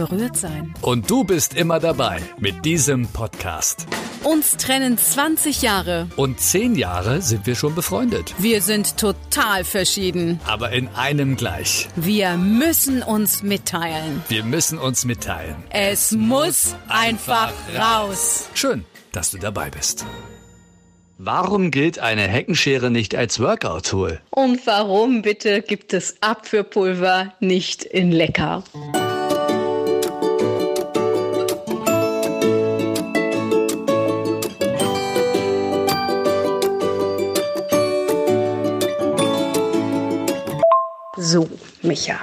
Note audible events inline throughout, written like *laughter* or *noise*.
berührt sein. Und du bist immer dabei mit diesem Podcast. Uns trennen 20 Jahre. Und 10 Jahre sind wir schon befreundet. Wir sind total verschieden. Aber in einem gleich. Wir müssen uns mitteilen. Wir müssen uns mitteilen. Es muss einfach raus. Schön, dass du dabei bist. Warum gilt eine Heckenschere nicht als Workout-Tool? Und warum bitte gibt es Abführpulver nicht in lecker? So, Micha.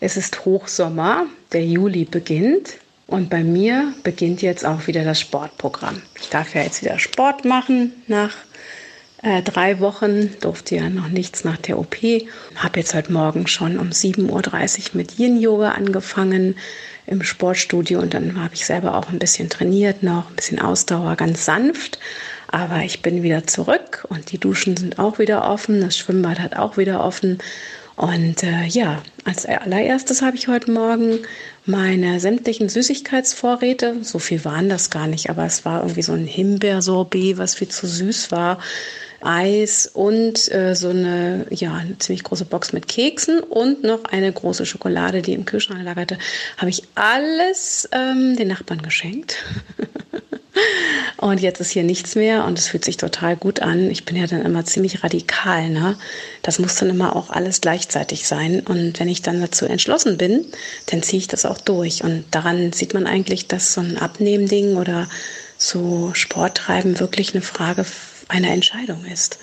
Es ist Hochsommer, der Juli beginnt und bei mir beginnt jetzt auch wieder das Sportprogramm. Ich darf ja jetzt wieder Sport machen nach äh, drei Wochen, durfte ja noch nichts nach der OP. Habe jetzt heute Morgen schon um 7.30 Uhr mit Yin-Yoga angefangen im Sportstudio und dann habe ich selber auch ein bisschen trainiert noch, ein bisschen Ausdauer, ganz sanft. Aber ich bin wieder zurück und die Duschen sind auch wieder offen, das Schwimmbad hat auch wieder offen und äh, ja, als allererstes habe ich heute Morgen meine sämtlichen Süßigkeitsvorräte, so viel waren das gar nicht, aber es war irgendwie so ein Himbeersorbet, was viel zu süß war, Eis und äh, so eine, ja, eine ziemlich große Box mit Keksen und noch eine große Schokolade, die im Kühlschrank lagerte, habe ich alles ähm, den Nachbarn geschenkt. *laughs* Und jetzt ist hier nichts mehr und es fühlt sich total gut an. Ich bin ja dann immer ziemlich radikal. Ne? Das muss dann immer auch alles gleichzeitig sein. Und wenn ich dann dazu entschlossen bin, dann ziehe ich das auch durch. Und daran sieht man eigentlich, dass so ein Abnehmding oder so Sporttreiben wirklich eine Frage einer Entscheidung ist.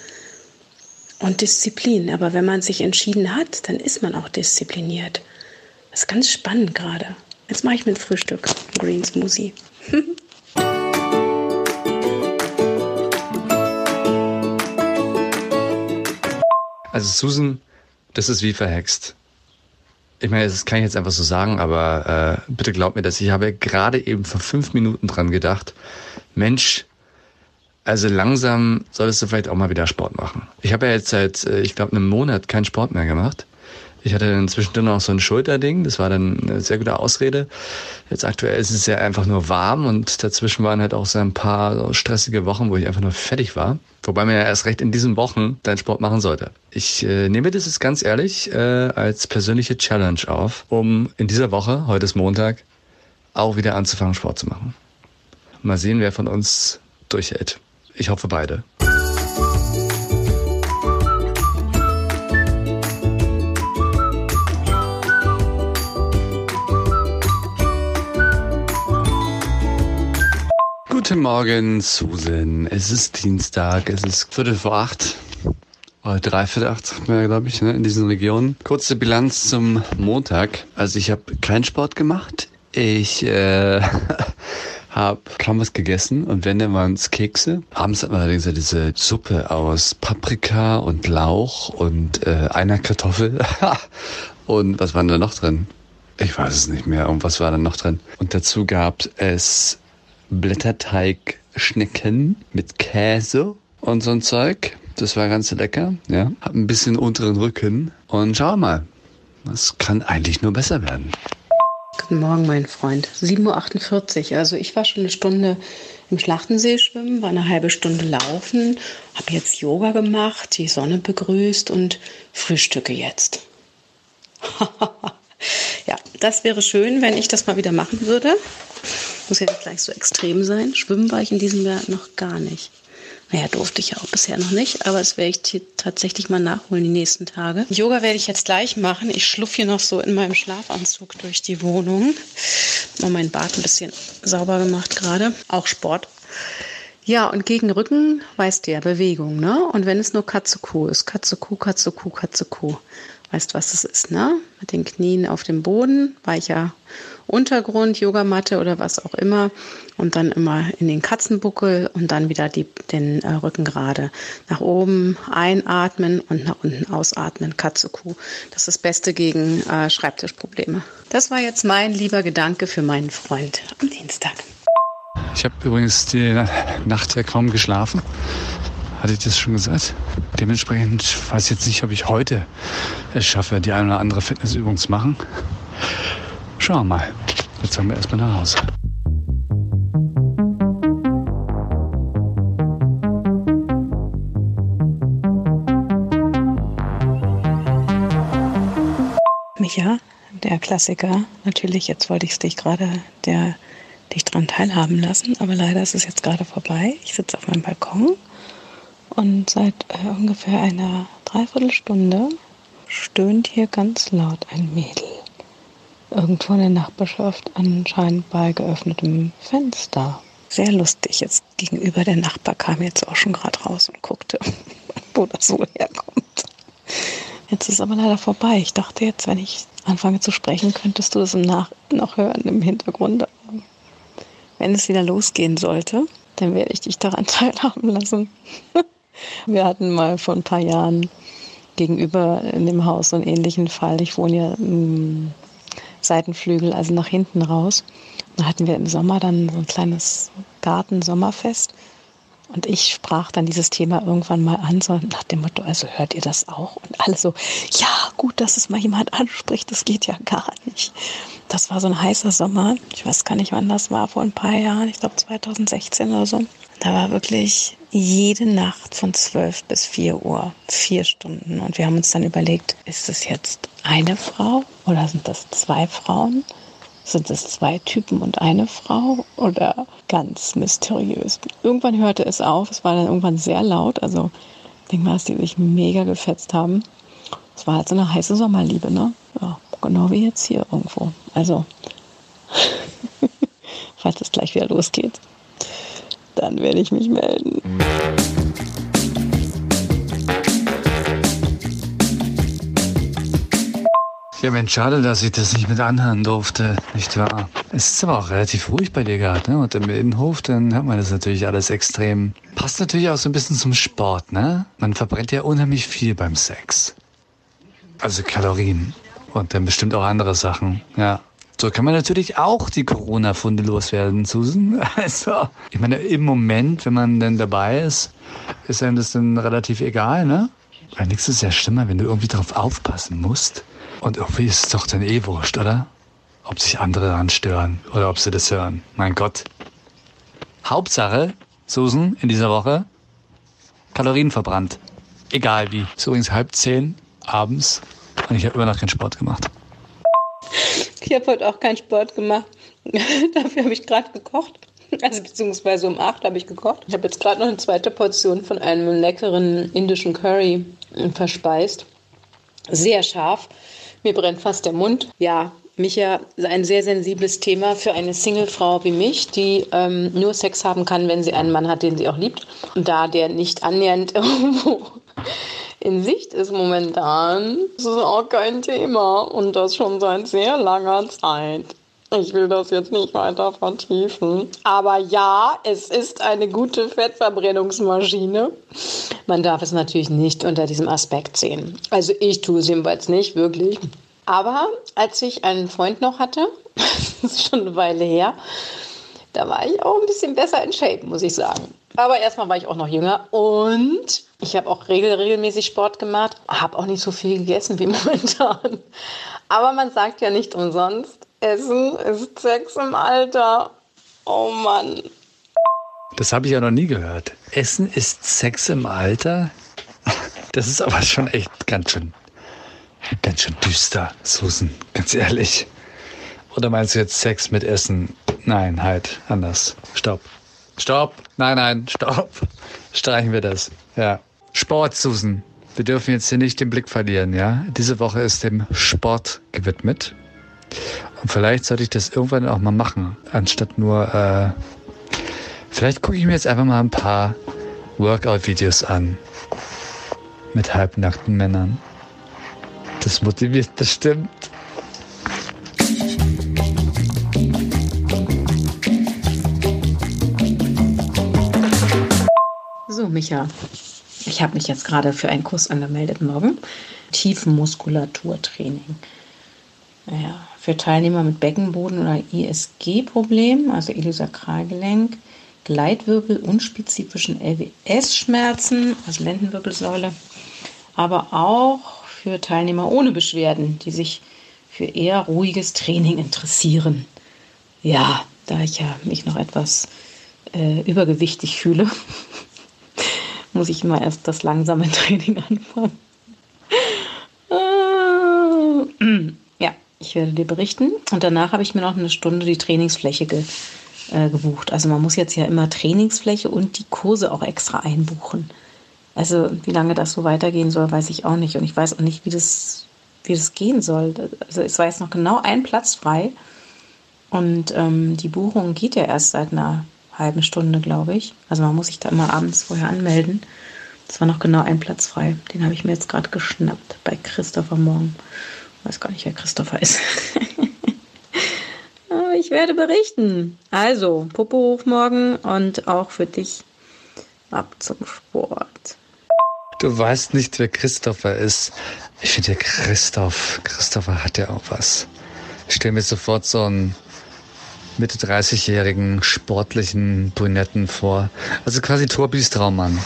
Und Disziplin. Aber wenn man sich entschieden hat, dann ist man auch diszipliniert. Das ist ganz spannend gerade. Jetzt mache ich mit Frühstück Green Smoothie. *laughs* Also Susan, das ist wie verhext. Ich meine, das kann ich jetzt einfach so sagen, aber äh, bitte glaub mir das. Ich habe gerade eben vor fünf Minuten dran gedacht, Mensch, also langsam solltest du vielleicht auch mal wieder Sport machen. Ich habe ja jetzt seit, äh, ich glaube, einem Monat keinen Sport mehr gemacht. Ich hatte dann zwischendrin noch so ein Schulterding, das war dann eine sehr gute Ausrede. Jetzt aktuell ist es ja einfach nur warm und dazwischen waren halt auch so ein paar stressige Wochen, wo ich einfach nur fertig war. Wobei man ja erst recht in diesen Wochen deinen Sport machen sollte. Ich äh, nehme das jetzt ganz ehrlich äh, als persönliche Challenge auf, um in dieser Woche, heute ist Montag, auch wieder anzufangen, Sport zu machen. Mal sehen, wer von uns durchhält. Ich hoffe beide. Guten Morgen, Susan. Es ist Dienstag, es ist Viertel vor acht. Oder dreiviertel acht, sagt man ja, glaube ich, ne, in diesen Regionen. Kurze Bilanz zum Montag. Also ich habe keinen Sport gemacht. Ich äh, *laughs* habe kaum was gegessen und wenn, dann waren es Kekse. Abends hat man allerdings ja diese Suppe aus Paprika und Lauch und äh, einer Kartoffel. *laughs* und was war denn da noch drin? Ich weiß es nicht mehr. Und was war da noch drin? Und dazu gab es Blätterteig-Schnecken mit Käse und so ein Zeug. Das war ganz lecker, ja. Hab ein bisschen unteren Rücken und schau mal. Das kann eigentlich nur besser werden. Guten Morgen, mein Freund. 7.48 Uhr. Also ich war schon eine Stunde im Schlachtensee schwimmen, war eine halbe Stunde laufen, habe jetzt Yoga gemacht, die Sonne begrüßt und frühstücke jetzt. *laughs* ja, das wäre schön, wenn ich das mal wieder machen würde. Muss ja nicht gleich so extrem sein. Schwimmen war ich in diesem Jahr noch gar nicht. Naja, durfte ich ja auch bisher noch nicht, aber das werde ich tatsächlich mal nachholen die nächsten Tage. Yoga werde ich jetzt gleich machen. Ich schluff hier noch so in meinem Schlafanzug durch die Wohnung. Mal mein Bad ein bisschen sauber gemacht gerade. Auch Sport. Ja, und gegen Rücken weißt du ja, Bewegung, ne? Und wenn es nur Katze-Kuh ist, Katze-Kuh, Katze-Kuh, Katze-Kuh. Weißt, was das ist, ne? Mit den Knien auf dem Boden, weicher Untergrund, Yogamatte oder was auch immer. Und dann immer in den Katzenbuckel und dann wieder die, den äh, Rücken gerade. Nach oben einatmen und nach unten ausatmen. Katze, Kuh. Das ist das Beste gegen äh, Schreibtischprobleme. Das war jetzt mein lieber Gedanke für meinen Freund am Dienstag. Ich habe übrigens die Nacht ja kaum geschlafen. Hatte ich das schon gesagt? Dementsprechend weiß ich jetzt nicht, ob ich heute es schaffe, die eine oder andere Fitnessübung zu machen. Schauen wir mal. Jetzt sagen wir erstmal nach Hause. Micha, der Klassiker. Natürlich, jetzt wollte ich dich gerade, der dich daran teilhaben lassen, aber leider ist es jetzt gerade vorbei. Ich sitze auf meinem Balkon und seit äh, ungefähr einer Dreiviertelstunde stöhnt hier ganz laut ein Mädel. Irgendwo in der Nachbarschaft anscheinend bei geöffnetem Fenster. Sehr lustig. Jetzt gegenüber der Nachbar kam jetzt auch schon gerade raus und guckte, *laughs* wo das so herkommt. Jetzt ist aber leider vorbei. Ich dachte jetzt, wenn ich anfange zu sprechen, könntest du das im Nach noch hören im Hintergrund. Wenn es wieder losgehen sollte, dann werde ich dich daran *laughs* teilhaben lassen. *laughs* Wir hatten mal vor ein paar Jahren gegenüber in dem Haus so einen ähnlichen Fall. Ich wohne ja im Seitenflügel, also nach hinten raus. Da hatten wir im Sommer dann so ein kleines Garten-Sommerfest. Und ich sprach dann dieses Thema irgendwann mal an, so nach dem Motto, also hört ihr das auch? Und alle so, ja, gut, dass es mal jemand anspricht, das geht ja gar nicht. Das war so ein heißer Sommer. Ich weiß gar nicht, wann das war, vor ein paar Jahren, ich glaube 2016 oder so. Da war wirklich jede Nacht von 12 bis 4 Uhr, vier Stunden. Und wir haben uns dann überlegt, ist es jetzt eine Frau oder sind das zwei Frauen? Sind es zwei Typen und eine Frau oder ganz mysteriös? Irgendwann hörte es auf, es war dann irgendwann sehr laut, also ich denke mal, dass die sich mega gefetzt haben. Es war halt so eine heiße Sommerliebe, ne? Ja, genau wie jetzt hier irgendwo. Also, *laughs* falls es gleich wieder losgeht dann werde ich mich melden. Ja, Mensch, schade, dass ich das nicht mit anhören durfte, nicht wahr? Es ist aber auch relativ ruhig bei dir gerade, ne? Und im Innenhof, dann hört man das natürlich alles extrem. Passt natürlich auch so ein bisschen zum Sport, ne? Man verbrennt ja unheimlich viel beim Sex. Also Kalorien. Und dann bestimmt auch andere Sachen, ja. So kann man natürlich auch die Corona-Funde loswerden, Susan. *laughs* Also, ich meine, im Moment, wenn man denn dabei ist, ist einem das dann relativ egal, ne? Weil nichts ist ja schlimmer, wenn du irgendwie darauf aufpassen musst. Und irgendwie ist es doch dann eh wurscht, oder? Ob sich andere daran stören oder ob sie das hören. Mein Gott. Hauptsache, Susan, in dieser Woche, Kalorien verbrannt. Egal wie. Ist übrigens halb zehn abends und ich habe immer noch keinen Sport gemacht. Ich habe heute auch keinen Sport gemacht. *laughs* Dafür habe ich gerade gekocht. Also beziehungsweise um acht habe ich gekocht. Ich habe jetzt gerade noch eine zweite Portion von einem leckeren indischen Curry verspeist. Sehr scharf. Mir brennt fast der Mund. Ja, Micha ein sehr sensibles Thema für eine Singlefrau wie mich, die ähm, nur Sex haben kann, wenn sie einen Mann hat, den sie auch liebt. Und da der nicht annähernd *laughs* irgendwo in Sicht ist momentan, ist es auch kein Thema und das schon seit sehr langer Zeit. Ich will das jetzt nicht weiter vertiefen. Aber ja, es ist eine gute Fettverbrennungsmaschine. Man darf es natürlich nicht unter diesem Aspekt sehen. Also ich tue es jedenfalls nicht, wirklich. Aber als ich einen Freund noch hatte, *laughs* das ist schon eine Weile her, da war ich auch ein bisschen besser in Shape, muss ich sagen. Aber erstmal war ich auch noch jünger und ich habe auch regel, regelmäßig Sport gemacht, habe auch nicht so viel gegessen wie *laughs* momentan. Aber man sagt ja nicht umsonst, Essen ist Sex im Alter. Oh Mann. Das habe ich ja noch nie gehört. Essen ist Sex im Alter? Das ist aber schon echt ganz schön, ganz schön düster, Susan, ganz ehrlich. Oder meinst du jetzt Sex mit Essen? Nein, halt, anders. Stopp. Stopp. Nein, nein, stopp. Streichen wir das. Ja. Sport, Susan. Wir dürfen jetzt hier nicht den Blick verlieren, ja? Diese Woche ist dem Sport gewidmet. Und vielleicht sollte ich das irgendwann auch mal machen, anstatt nur, äh, vielleicht gucke ich mir jetzt einfach mal ein paar Workout-Videos an. Mit halbnackten Männern. Das motiviert bestimmt. Micha, ich habe mich jetzt gerade für einen Kurs angemeldet morgen. Tiefenmuskulaturtraining. Ja, für Teilnehmer mit Beckenboden- oder ISG-Problemen, also Iliosakralgelenk, Gleitwirbel, unspezifischen LWS-Schmerzen, also Lendenwirbelsäule, aber auch für Teilnehmer ohne Beschwerden, die sich für eher ruhiges Training interessieren. Ja, da ich ja mich noch etwas äh, übergewichtig fühle, muss ich immer erst das langsame *laughs* Training anfangen. Ah, ja, ich werde dir berichten. Und danach habe ich mir noch eine Stunde die Trainingsfläche ge, äh, gebucht. Also man muss jetzt ja immer Trainingsfläche und die Kurse auch extra einbuchen. Also wie lange das so weitergehen soll, weiß ich auch nicht. Und ich weiß auch nicht, wie das, wie das gehen soll. Also es war jetzt noch genau ein Platz frei. Und ähm, die Buchung geht ja erst seit einer halben Stunde, glaube ich. Also man muss sich da immer abends vorher anmelden. Es war noch genau ein Platz frei. Den habe ich mir jetzt gerade geschnappt bei Christopher Morgen. Ich weiß gar nicht, wer Christopher ist. *laughs* Ich werde berichten. Also, Popo hoch morgen und auch für dich ab zum Sport. Du weißt nicht, wer Christopher ist. Ich finde Christoph, Christopher hat ja auch was. Ich stelle mir sofort so einen Mitte 30-jährigen sportlichen Brünetten vor. Also quasi Torbis Traummann.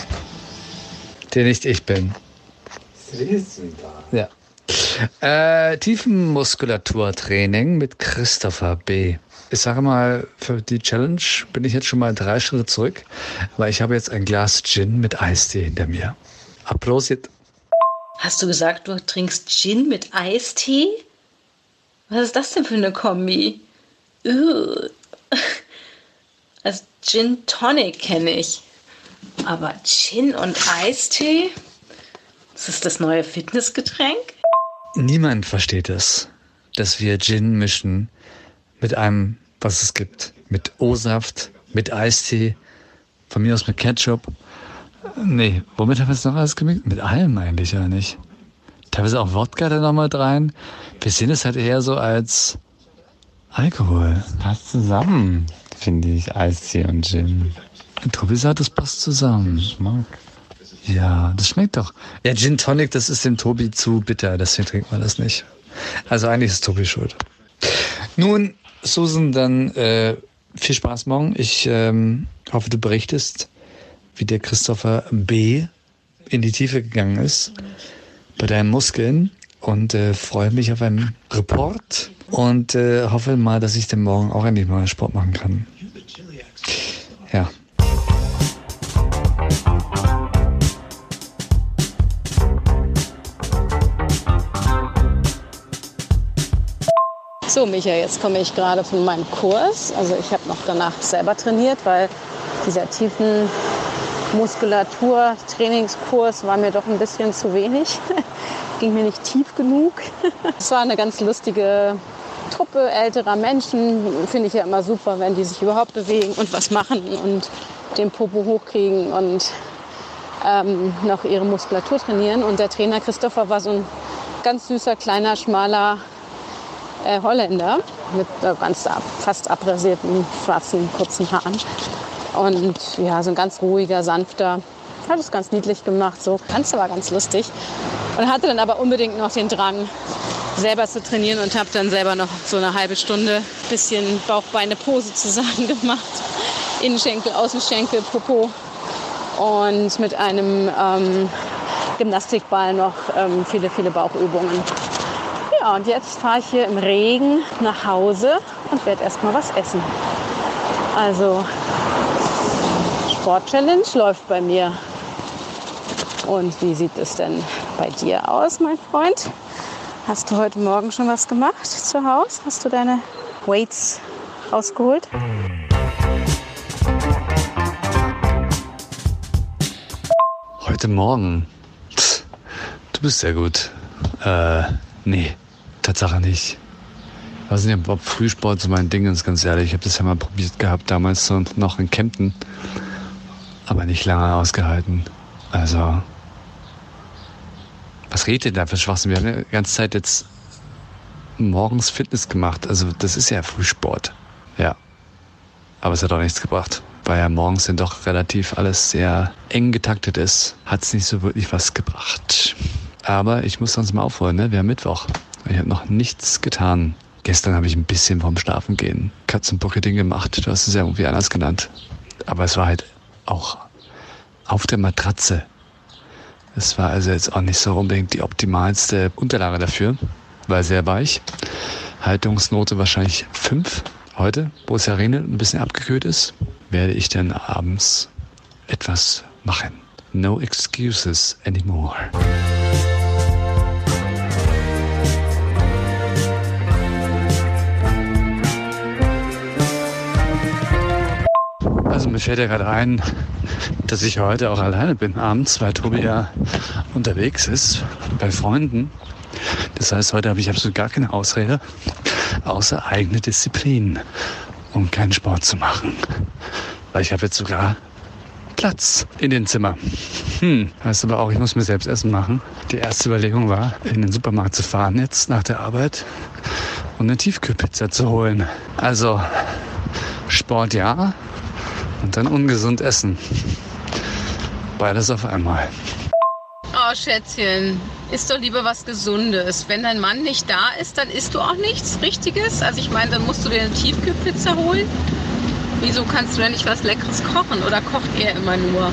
Der nicht ich bin. Ja. Äh, Tiefenmuskulaturtraining mit Christopher B. Ich sage mal, für die Challenge bin ich jetzt schon mal drei Schritte zurück, weil ich habe jetzt ein Glas Gin mit Eistee hinter mir. Applaus jetzt. Hast du gesagt, du trinkst Gin mit Eistee? Was ist das denn für eine Kombi? Also Gin Tonic kenne ich. Aber Gin und Eistee? Ist das das neue Fitnessgetränk? Niemand versteht es, dass wir Gin mischen mit einem, was es gibt, mit O-Saft, mit Eistee, von mir aus mit Ketchup. Nee, womit haben wir es noch alles gemixt? Mit allem eigentlich ja nicht. Teilweise auch Wodka da noch mal rein. Wir sehen es halt eher so als Alkohol. Passt zusammen, finde ich, Eistee und Gin. Tobi sagt, das passt zusammen. Geschmack. Ja, das schmeckt doch. Ja, Gin Tonic, das ist dem Tobi zu bitter, deswegen trinkt man das nicht. Also eigentlich ist Tobi schuld. Nun, Susan, dann äh, viel Spaß morgen. Ich ähm, hoffe, du berichtest, wie der Christopher B. in die Tiefe gegangen ist bei deinen Muskeln und äh, freue mich auf einen Report und äh, hoffe mal, dass ich dann morgen auch endlich mal Sport machen kann. Ja. So, Micha, jetzt komme ich gerade von meinem Kurs. Also ich habe noch danach selber trainiert, weil dieser tiefen Muskulatur-Trainingskurs war mir doch ein bisschen zu wenig. *laughs* Ging mir nicht tief genug. *laughs* Es war eine ganz lustige Truppe älterer Menschen. Finde ich ja immer super, wenn die sich überhaupt bewegen und was machen und den Popo hochkriegen und ähm, noch ihre Muskulatur trainieren. Und der Trainer Christopher war so ein ganz süßer, kleiner, schmaler äh, Holländer mit äh, ganz ab, fast abrasierten, schwarzen, kurzen Haaren. Und ja, so ein ganz ruhiger, sanfter. Hat es ganz niedlich gemacht. So. Ganze war ganz lustig. Und hatte dann aber unbedingt noch den Drang, selber zu trainieren und habe dann selber noch so eine halbe Stunde bisschen Bauch-Beine-Pose zusammen *laughs* gemacht. Innenschenkel, Außenschenkel, Popo. Und mit einem ähm, Gymnastikball noch ähm, viele, viele Bauchübungen. Ja, und jetzt fahre ich hier im Regen nach Hause und werde erstmal was essen. Also Sport-Challenge läuft bei mir. Und wie sieht es denn bei dir aus, mein Freund? Hast du heute Morgen schon was gemacht zu Hause? Hast du deine Weights rausgeholt? Heute Morgen. Pff, Du bist sehr gut. Äh, nee, Tatsache nicht. Ich weiß nicht, ob Frühsport so mein Ding ist, ganz ehrlich. Ich habe das ja mal probiert gehabt, damals noch in Kempten. Aber nicht lange ausgehalten. Also, Was redet ihr da für Schwachsinn? Wir haben ja die ganze Zeit jetzt morgens Fitness gemacht. Also das ist ja Frühsport. Ja. Aber es hat auch nichts gebracht. Weil ja morgens dann doch relativ alles sehr eng getaktet ist, hat es nicht so wirklich was gebracht. Aber ich muss sonst mal aufholen, ne? Wir haben Mittwoch. Ich habe noch nichts getan. Gestern habe ich ein bisschen vorm Schlafen gehen Katzenbucketing gemacht. Du hast es ja irgendwie anders genannt. Aber es war halt auch auf der Matratze. Es war also jetzt auch nicht so unbedingt die optimalste Unterlage dafür. War sehr weich. Haltungsnote wahrscheinlich 5 heute, wo es ja regnet und ein bisschen abgekühlt ist, werde ich dann abends etwas machen. No excuses anymore. Also mir fällt ja gerade ein, dass ich heute auch alleine bin abends, weil Tobi ja unterwegs ist bei Freunden. Das heißt, heute habe ich absolut gar keine Ausrede, außer eigene Disziplin, um keinen Sport zu machen. Weil ich habe jetzt sogar Platz in den Zimmer. Hm, heißt aber auch, ich muss mir selbst Essen machen. Die erste Überlegung war, in den Supermarkt zu fahren jetzt nach der Arbeit und eine Tiefkühlpizza zu holen. Also Sport ja und dann ungesund essen. Beides auf einmal. Oh, Schätzchen, isst doch lieber was Gesundes. Wenn dein Mann nicht da ist, dann isst du auch nichts Richtiges. Also ich meine, dann musst du dir eine Tiefkühlpizza holen. Wieso kannst du denn nicht was Leckeres kochen oder kocht er immer nur?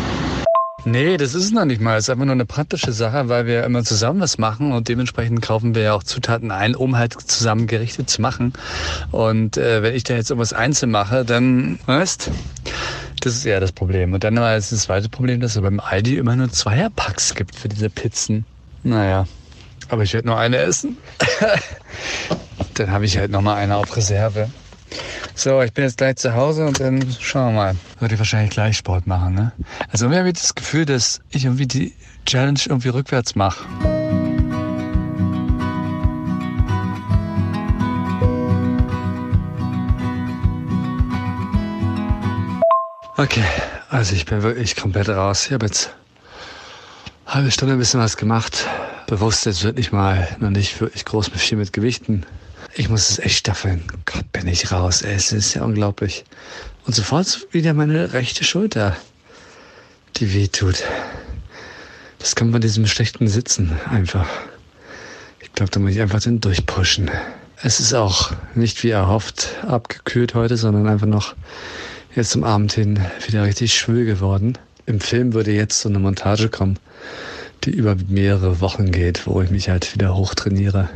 Nee, das ist es noch nicht mal. Es ist einfach nur eine praktische Sache, weil wir immer zusammen was machen und dementsprechend kaufen wir ja auch Zutaten ein, um halt zusammen gerichtet zu machen. Und äh, wenn ich da jetzt irgendwas einzeln mache, dann, weißt, das ist eher das Problem. Und dann war es das zweite Problem, dass es beim Aldi immer nur Zweierpacks gibt für diese Pizzen. Naja, aber ich werde nur eine essen. *laughs* dann habe ich halt noch mal eine auf Reserve. So, ich bin jetzt gleich zu Hause und dann schauen wir mal. Würde ich wahrscheinlich gleich Sport machen, ne? Also irgendwie habe ich das Gefühl, dass ich irgendwie die Challenge irgendwie rückwärts mache. Okay, also ich bin wirklich komplett raus. Ich habe jetzt eine halbe Stunde ein bisschen was gemacht. Bewusst jetzt wirklich mal noch nicht wirklich groß mit viel mit Gewichten. Ich muss es echt staffeln. Gott, bin ich raus. Ey, es ist ja unglaublich. Und sofort wieder meine rechte Schulter, die weh tut. Das kommt von diesem schlechten Sitzen einfach. Ich glaube, da muss ich einfach den durchpushen. Es ist auch nicht wie erhofft abgekühlt heute, sondern einfach noch jetzt zum Abend hin wieder richtig schwül geworden. Im Film würde jetzt so eine Montage kommen, die über mehrere Wochen geht, wo ich mich halt wieder hochtrainiere.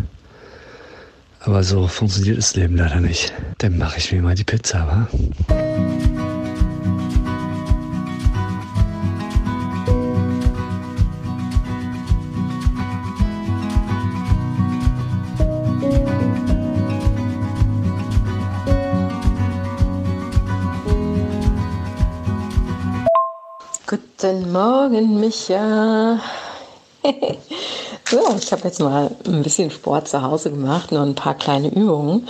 Aber so funktioniert das Leben leider nicht. Dann mache ich mir mal die Pizza, wa? Guten Morgen, Micha. *laughs* so, ich habe jetzt mal ein bisschen Sport zu Hause gemacht, nur ein paar kleine Übungen,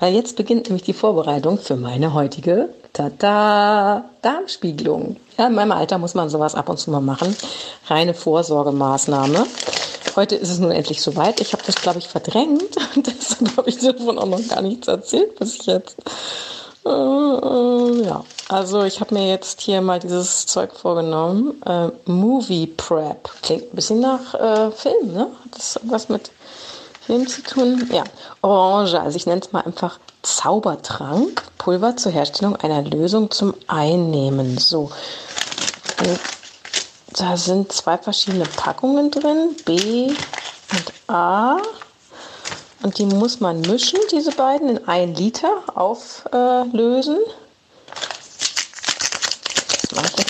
weil jetzt beginnt nämlich die Vorbereitung für meine heutige Tada Darmspiegelung. Ja, in meinem Alter muss man sowas ab und zu mal machen. Reine Vorsorgemaßnahme. Heute ist es nun endlich soweit. Ich habe das, glaube ich, verdrängt. *laughs* Deshalb habe ich davon auch noch gar nichts erzählt bis jetzt. Äh, äh, ja, also ich habe mir jetzt hier mal dieses Zeug vorgenommen. Äh, Movie Prep. Klingt ein bisschen nach äh, Film, ne? Hat das was mit Film zu tun? Ja. Orange, also ich nenne es mal einfach Zaubertrank. Pulver zur Herstellung einer Lösung zum Einnehmen. So. Und da sind zwei verschiedene Packungen drin. B und A. Und die muss man mischen, diese beiden, in ein Liter auflösen. Jetzt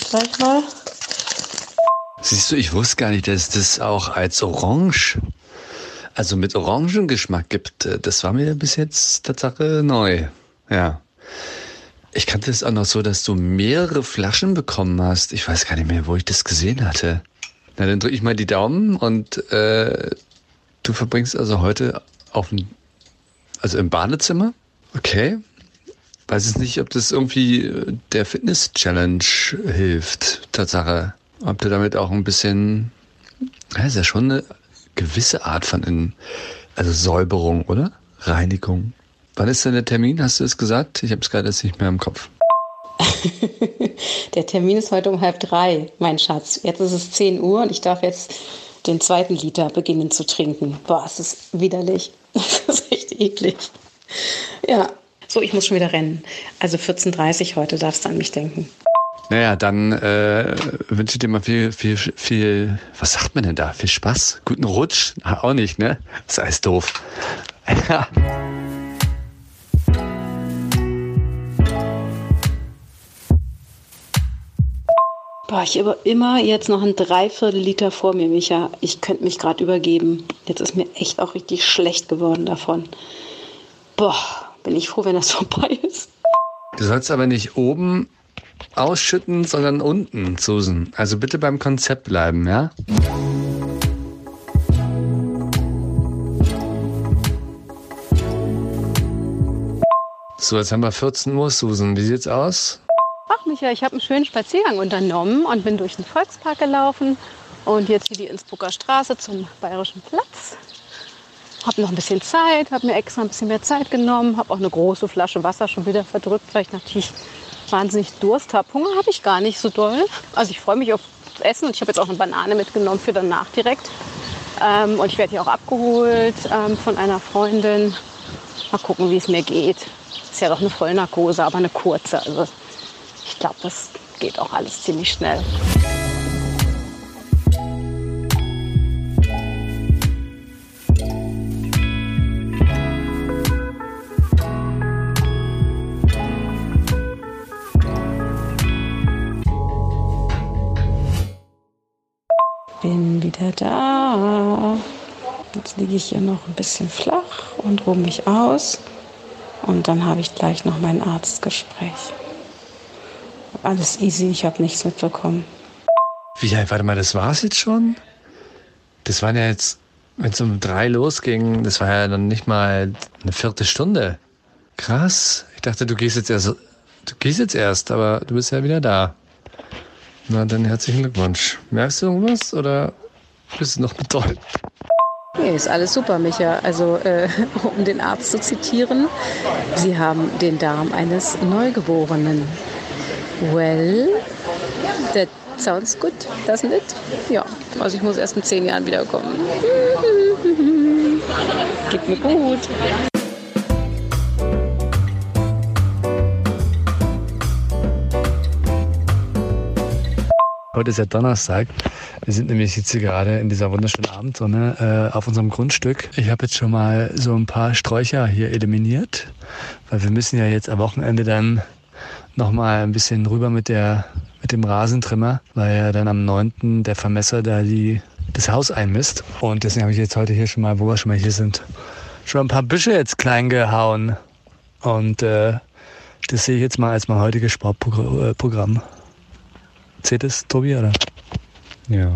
gleich mal. Siehst du, ich wusste gar nicht, dass es das auch als Orange, also mit Orangengeschmack gibt. Das war mir bis jetzt Tatsache neu. Ja. Ich kannte es auch noch so, dass du mehrere Flaschen bekommen hast. Ich weiß gar nicht mehr, wo ich das gesehen hatte. Na, dann drücke ich mal die Daumen und äh, du verbringst also heute auf dem, also im Badezimmer? Okay. Weiß es nicht, ob das irgendwie äh, der Fitness-Challenge hilft. Tatsache. Ob du damit auch ein bisschen, ja, ist ja schon eine gewisse Art von also Säuberung, oder? Reinigung. Wann ist denn der Termin? Hast du es gesagt? Ich habe es gerade jetzt nicht mehr im Kopf. *laughs* der Termin ist heute um halb drei, mein Schatz. Jetzt ist es 10 Uhr und ich darf jetzt den zweiten Liter beginnen zu trinken. Boah, es ist widerlich. *laughs* Das ist echt eklig. Ja, so, ich muss schon wieder rennen. Also 14.30 Uhr heute darfst du an mich denken. Naja, dann äh, wünsche ich dir mal viel, viel, viel, was sagt man denn da? Viel Spaß? Guten Rutsch? Auch nicht, ne? Das ist alles doof. *laughs* Boah, ich habe immer jetzt noch ein Dreiviertel Liter vor mir, Micha. Ich könnte mich gerade übergeben. Jetzt ist mir echt auch richtig schlecht geworden davon. Boah, bin ich froh, wenn das *laughs* vorbei ist. Du sollst aber nicht oben ausschütten, sondern unten, Susan. Also bitte beim Konzept bleiben, ja? So, jetzt haben wir 14 Uhr, Susan. Wie sieht's aus? Ach, Micha, ich habe einen schönen Spaziergang unternommen und bin durch den Volkspark gelaufen und jetzt hier die Innsbrucker Straße zum Bayerischen Platz. Habe noch ein bisschen Zeit, habe mir extra ein bisschen mehr Zeit genommen, habe auch eine große Flasche Wasser schon wieder verdrückt, weil ich natürlich wahnsinnig Durst habe. Hunger habe ich gar nicht so doll. Also ich freue mich auf Essen und ich habe jetzt auch eine Banane mitgenommen für danach direkt. Ähm, und ich werde hier auch abgeholt ähm, von einer Freundin. Mal gucken, wie es mir geht. Ist ja doch eine Vollnarkose, aber eine kurze. Also ich glaube, das geht auch alles ziemlich schnell. Bin wieder da. Jetzt liege ich hier noch ein bisschen flach und ruhe mich aus. Und dann habe ich gleich noch mein Arztgespräch. Alles easy, ich habe nichts mitbekommen. Wie, warte mal, das war's jetzt schon? Das waren ja jetzt, wenn es um drei losging, das war ja dann nicht mal eine vierte Stunde. Krass. Ich dachte, du gehst jetzt erst, du gehst jetzt erst, aber du bist ja wieder da. Na, dann herzlichen Glückwunsch. Merkst du irgendwas oder bist du noch betäubt? Nee, ist alles super, Micha. Also, äh, *laughs* um den Arzt zu zitieren, Sie haben den Darm eines Neugeborenen. Well, that sounds good, doesn't it? Ja, also ich muss erst in zehn Jahren wiederkommen. *laughs* Geht mir gut. Heute ist ja Donnerstag. Wir sind nämlich jetzt hier gerade in dieser wunderschönen Abendsonne äh, auf unserem Grundstück. Ich habe jetzt schon mal so ein paar Sträucher hier eliminiert, weil wir müssen ja jetzt am Wochenende dann nochmal ein bisschen rüber mit der mit dem Rasentrimmer, weil ja dann am 9. der Vermesser da die das Haus einmisst. Und deswegen habe ich jetzt heute hier schon mal, wo wir schon mal hier sind, schon ein paar Büsche jetzt klein gehauen. Und äh, das sehe ich jetzt mal als mein heutiges Sportprogramm. Zählt es, Tobi, oder? Ja.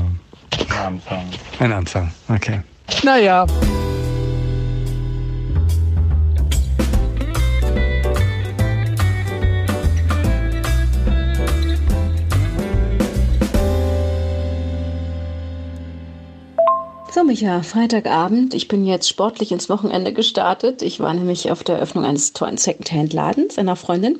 Ein Anfang. Ein Anfang, okay. Naja. So, Micha, Freitagabend. Ich bin jetzt sportlich ins Wochenende gestartet. Ich war nämlich auf der Eröffnung eines tollen Secondhand-Ladens einer Freundin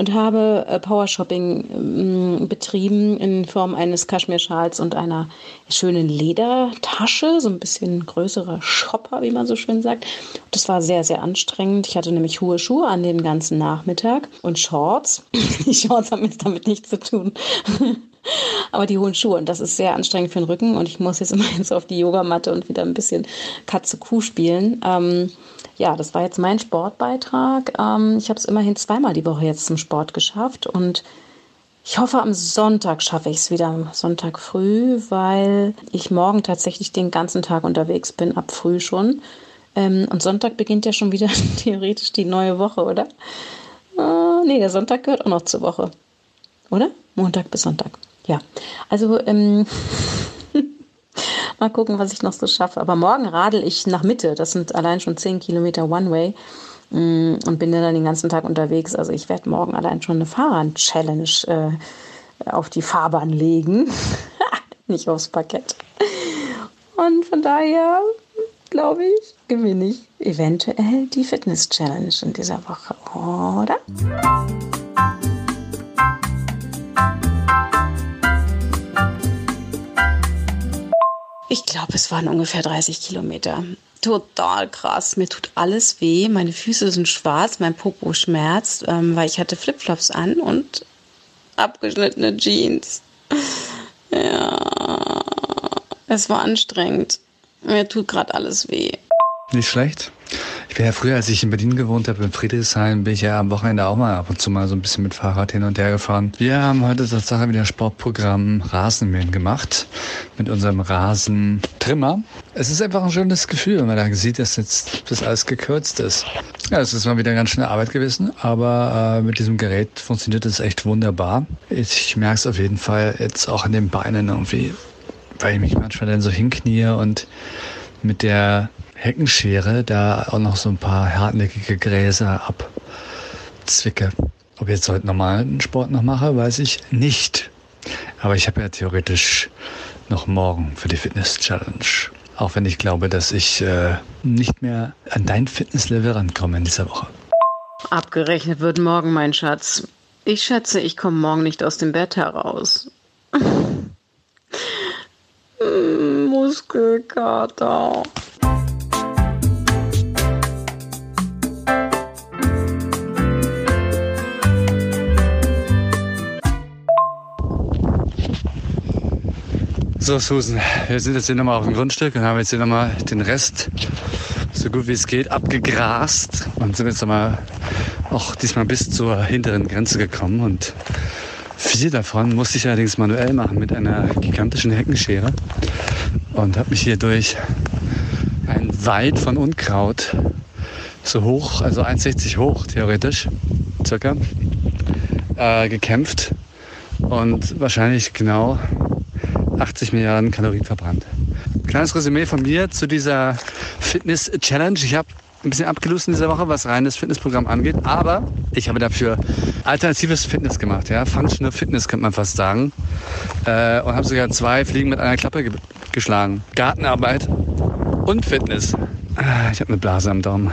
und habe äh, Powershopping äh, betrieben in Form eines Kaschmirschals und einer schönen Ledertasche, so ein bisschen größerer Shopper, wie man so schön sagt. Das war sehr, sehr anstrengend. Ich hatte nämlich hohe Schuhe an den ganzen Nachmittag und Shorts. *laughs* Die Shorts haben jetzt damit nichts zu tun. *laughs* Aber die hohen Schuhe, und das ist sehr anstrengend für den Rücken. Und ich muss jetzt *laughs* immerhin so auf die Yogamatte und wieder ein bisschen Katze-Kuh spielen. Ähm, ja, das war jetzt mein Sportbeitrag. Ähm, ich habe es immerhin zweimal die Woche jetzt zum Sport geschafft. Und ich hoffe, am Sonntag schaffe ich es wieder, Sonntag früh, weil ich morgen tatsächlich den ganzen Tag unterwegs bin, ab früh schon. Ähm, und Sonntag beginnt ja schon wieder *laughs* theoretisch die neue Woche, oder? Äh, nee, der Sonntag gehört auch noch zur Woche. Oder? Montag bis Sonntag. Ja, also ähm, *laughs* mal gucken, was ich noch so schaffe. Aber morgen radel ich nach Mitte. Das sind allein schon 10 Kilometer One-Way mm, und bin dann den ganzen Tag unterwegs. Also ich werde morgen allein schon eine Fahrrad-Challenge äh, auf die Fahrbahn legen. *laughs* Nicht aufs Parkett. Und von daher, glaube ich, gewinne ich eventuell die Fitness-Challenge in dieser Woche, oder? Ich glaube, es waren ungefähr 30 Kilometer. Total krass. Mir tut alles weh. Meine Füße sind schwarz, mein Popo schmerzt, ähm, weil ich hatte Flipflops an und abgeschnittene Jeans. *laughs* Ja, es war anstrengend. Mir tut gerade alles weh. Nicht schlecht. Ich bin ja früher, als ich in Berlin gewohnt habe, in Friedrichshain, bin ich ja am Wochenende auch mal ab und zu mal so ein bisschen mit Fahrrad hin und her gefahren. Wir haben heute tatsächlich wieder Sportprogramm Rasenmähen gemacht mit unserem Rasentrimmer. Es ist einfach ein schönes Gefühl, wenn man da sieht, dass jetzt das alles gekürzt ist. Ja, es ist mal wieder ganz schön Arbeit gewesen, aber äh, mit diesem Gerät funktioniert es echt wunderbar. Ich merke es auf jeden Fall jetzt auch an den Beinen irgendwie, weil ich mich manchmal dann so hinknie und mit der Heckenschere da auch noch so ein paar hartnäckige Gräser abzwicke. Ob ich jetzt heute normalen Sport noch mache, weiß ich nicht. Aber ich habe ja theoretisch noch morgen für die Fitness Challenge. Auch wenn ich glaube, dass ich äh, nicht mehr an dein Fitnesslevel rankomme in dieser Woche. Abgerechnet wird morgen, mein Schatz. Ich schätze, ich komme morgen nicht aus dem Bett heraus. *laughs* Muskelkater. So, Susan, wir sind jetzt hier nochmal auf dem Grundstück und haben jetzt hier nochmal den Rest so gut wie es geht abgegrast und sind jetzt nochmal auch diesmal bis zur hinteren Grenze gekommen und viel davon musste ich allerdings manuell machen mit einer gigantischen Heckenschere und habe mich hier durch ein Wald von Unkraut so hoch, also 1,60 hoch theoretisch, circa, äh, gekämpft und wahrscheinlich genau 80 Milliarden Kalorien verbrannt. Kleines Resümee von mir zu dieser Fitness-Challenge. Ich habe ein bisschen abgelust in dieser Woche, was reines Fitnessprogramm angeht, aber ich habe dafür alternatives Fitness gemacht, ja, Functional Fitness könnte man fast sagen, äh, und habe sogar zwei Fliegen mit einer Klappe ge geschlagen. Gartenarbeit und Fitness. Ah, ich habe eine Blase am Daumen.